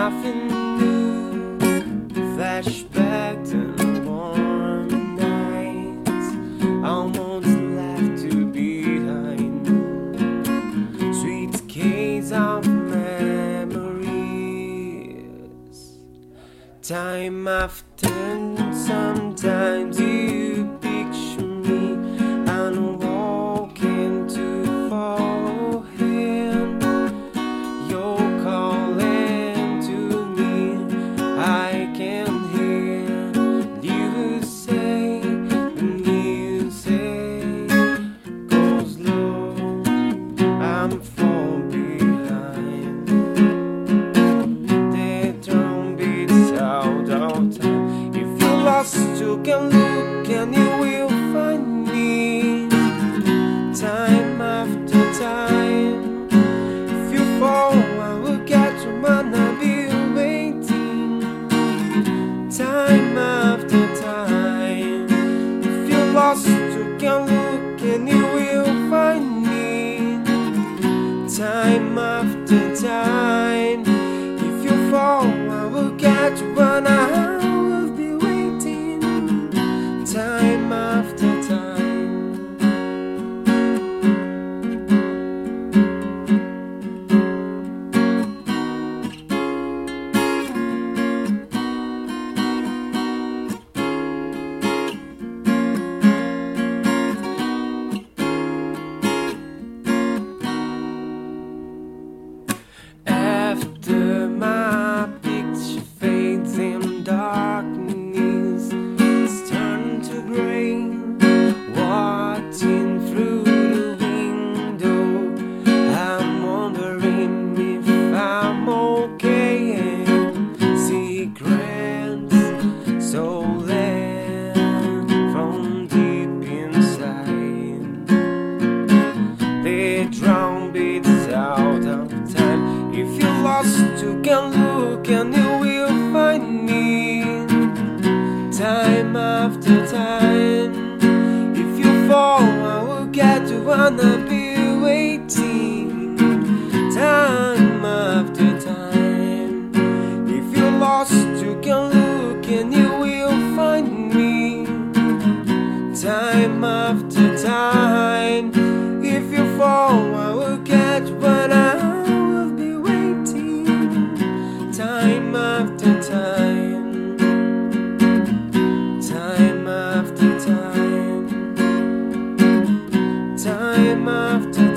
nothing new. Flashback to the warm nights, almost left to behind. Sweet case of memories, time after some. I'm far behind. The drum beats out of time. If you're lost, you can look and you will find me. Time after time. If you fall, I will catch you. I'll be waiting. Time after time. If you're lost, you can look and you will find me. Time after time. If you fall, I will catch you, and I you can look and you will find me. Time after time. If you fall, I will get you and I'll be waiting. Time after time. If you're lost, you can look and you will find me time after time. If you fall, time after time, time after time, time after